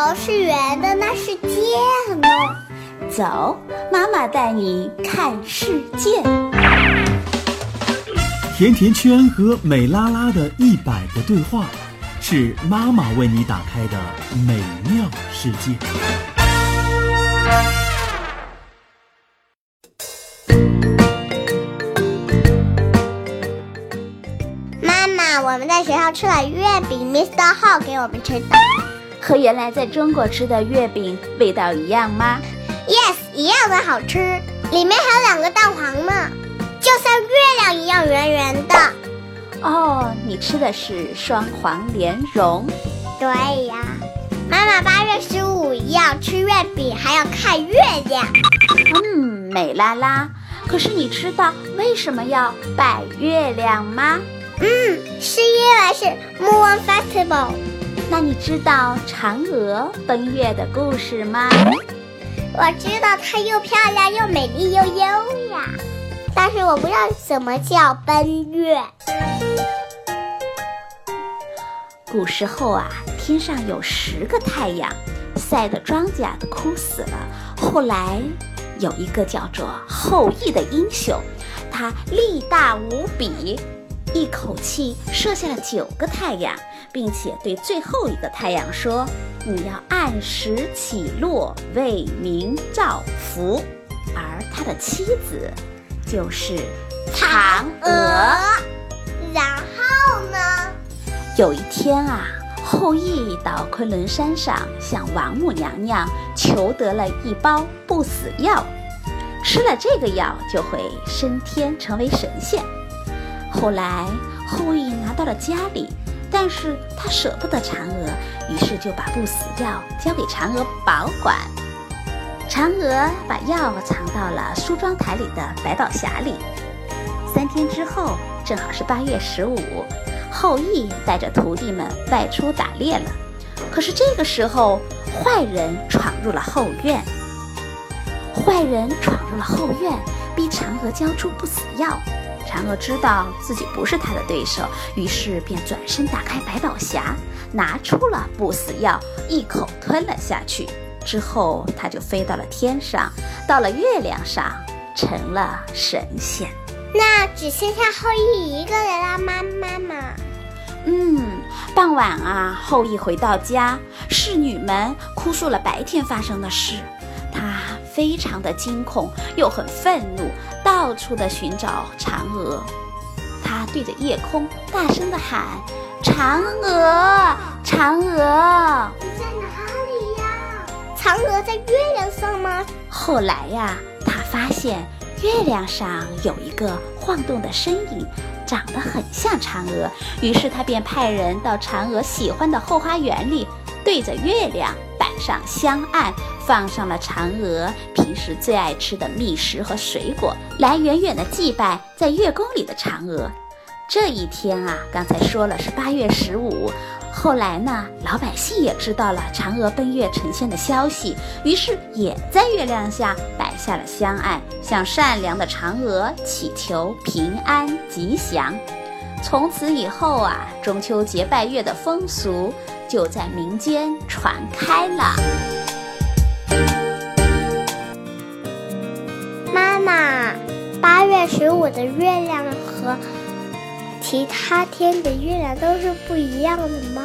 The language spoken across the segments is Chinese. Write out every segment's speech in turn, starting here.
球是圆的，那是箭哦。走，妈妈带你看世界。甜甜圈和美拉拉的一百个对话，是妈妈为你打开的美妙世界。妈妈，我们在学校吃了月饼，Mr. Ho 给我们吃的。和原来在中国吃的月饼味道一样吗？Yes，一样的好吃，里面还有两个蛋黄呢，就像月亮一样圆圆的。哦，你吃的是双黄莲蓉。对呀，妈妈八月十五要吃月饼，还要看月亮。嗯，美拉拉。可是你知道为什么要拜月亮吗？嗯，是因为是 Moon Festival。那你知道嫦娥奔月的故事吗？我知道它又漂亮又美丽又优雅，但是我不知道什么叫奔月。古时候啊，天上有十个太阳，晒得庄稼都枯死了。后来有一个叫做后羿的英雄，他力大无比，一口气射下了九个太阳，并且对最后一个太阳说：“你要按时起落，为民造福。”而他的妻子就是嫦娥。然后呢？有一天啊，后羿到昆仑山上向王母娘娘求得了一包不死药，吃了这个药就会升天成为神仙。后来后羿拿到了家里，但是他舍不得嫦娥，于是就把不死药交给嫦娥保管。嫦娥把药藏到了梳妆台里的百宝匣里。三天之后，正好是八月十五。后羿带着徒弟们外出打猎了，可是这个时候，坏人闯入了后院。坏人闯入了后院，逼嫦娥交出不死药。嫦娥知道自己不是他的对手，于是便转身打开百宝匣，拿出了不死药，一口吞了下去。之后，他就飞到了天上，到了月亮上，成了神仙。那只剩下后羿一个人啦，妈妈妈。嗯，傍晚啊，后羿回到家，侍女们哭诉了白天发生的事，他非常的惊恐，又很愤怒，到处的寻找嫦娥。他对着夜空大声的喊：“嫦娥，嫦娥！”你在哪里呀？嫦娥在月亮上吗？后来呀，他发现月亮上有一个晃动的身影。长得很像嫦娥，于是他便派人到嫦娥喜欢的后花园里，对着月亮摆上香案，放上了嫦娥平时最爱吃的蜜食和水果，来远远的祭拜在月宫里的嫦娥。这一天啊，刚才说了是八月十五，后来呢，老百姓也知道了嫦娥奔月成仙的消息，于是也在月亮下摆下了香案，向善良的嫦娥祈求平安吉祥。从此以后啊，中秋节拜月的风俗就在民间传开了。十五的月亮和其他天的月亮都是不一样的吗？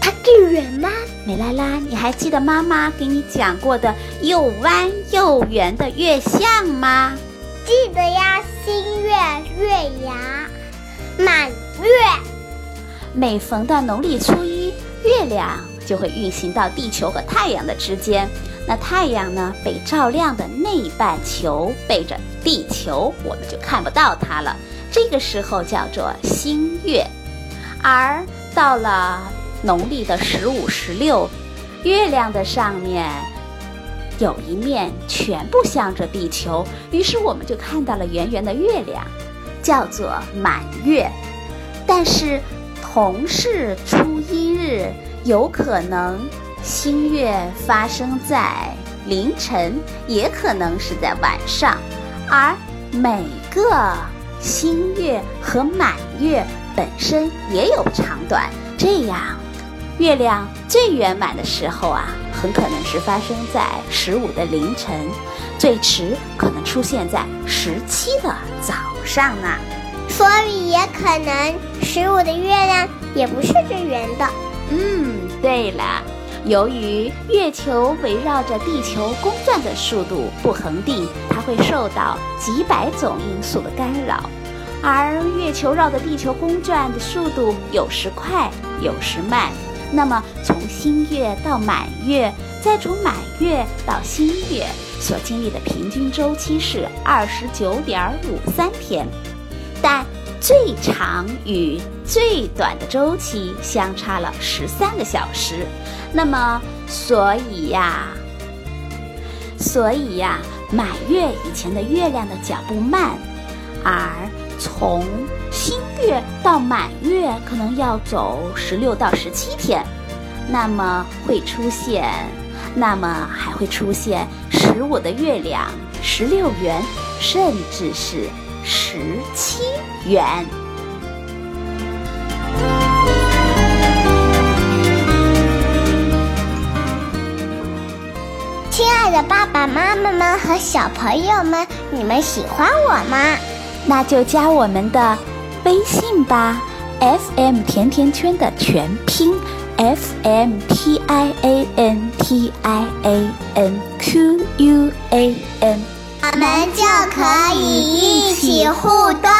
它更圆吗？美拉拉，你还记得妈妈给你讲过的又弯又圆的月相吗？记得呀，新月、月牙、满月。每逢的农历初一，月亮就会运行到地球和太阳的之间。那太阳呢，被照亮的那半球背着地球，我们就看不到它了。这个时候叫做新月。而到了农历的十五、十六，月亮的上面有一面全部向着地球，于是我们就看到了圆圆的月亮，叫做满月。但是同是初一日，有可能新月发生在凌晨，也可能是在晚上，而每个新月和满月本身也有长短，这样月亮最圆满的时候啊，很可能是发生在十五的凌晨，最迟可能出现在十七的早上呢。所以也可能十五的月亮也不是最圆的。嗯，对了，由于月球围绕着地球公转的速度不恒定，它会受到几百种因素的干扰。而月球绕着地球公转的速度有时快，有时慢。那么从新月到满月，再从满月到新月，所经历的平均周期是二十九点五三天，但最长与最短的周期相差了十三个小时。那么，所以呀，所以呀，满月以前的月亮的脚步慢，而从新月到满月可能要走十六到十七天，那么会出现，那么还会出现十五的月亮十六圆，甚至是十七元。亲爱的爸爸妈妈们和小朋友们，你们喜欢我吗？那就加我们的微信吧，FM 甜甜圈的全拼 F M T I A N T I A N Q U A N，互动。